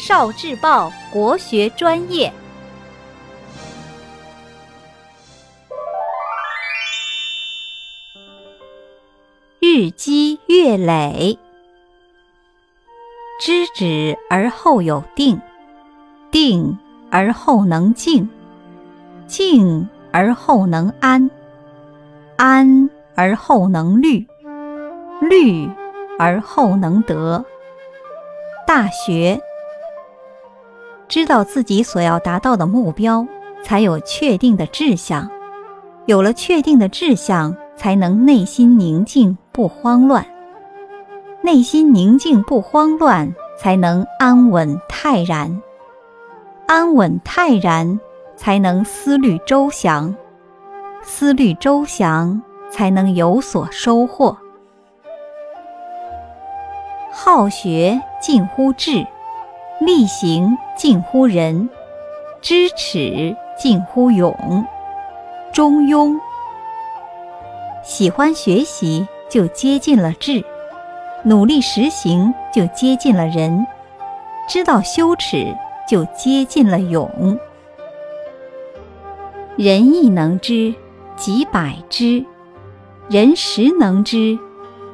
少智报国学专业，日积月累，知止而后有定，定而后能静，静而后能安，安而后能虑，虑而后能得。大学。知道自己所要达到的目标，才有确定的志向；有了确定的志向，才能内心宁静不慌乱。内心宁静不慌乱，才能安稳泰然；安稳泰然，才能思虑周详；思虑周详，才能有所收获。好学近乎智。力行近乎仁，知耻近乎勇，中庸。喜欢学习就接近了智，努力实行就接近了仁，知道羞耻就接近了勇。仁义能知几百知，仁实能知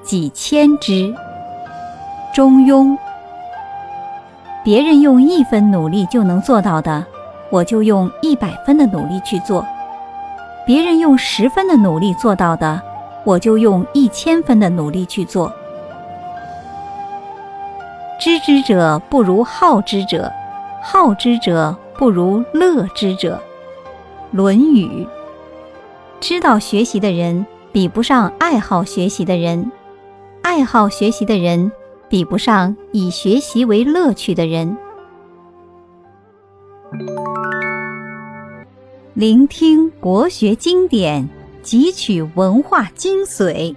几千知，中庸。别人用一分努力就能做到的，我就用一百分的努力去做；别人用十分的努力做到的，我就用一千分的努力去做。知之者不如好之者，好之者不如乐之者。《论语》。知道学习的人比不上爱好学习的人，爱好学习的人。比不上以学习为乐趣的人。聆听国学经典，汲取文化精髓，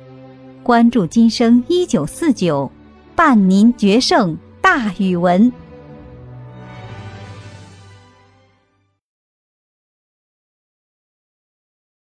关注今生一九四九，伴您决胜大语文。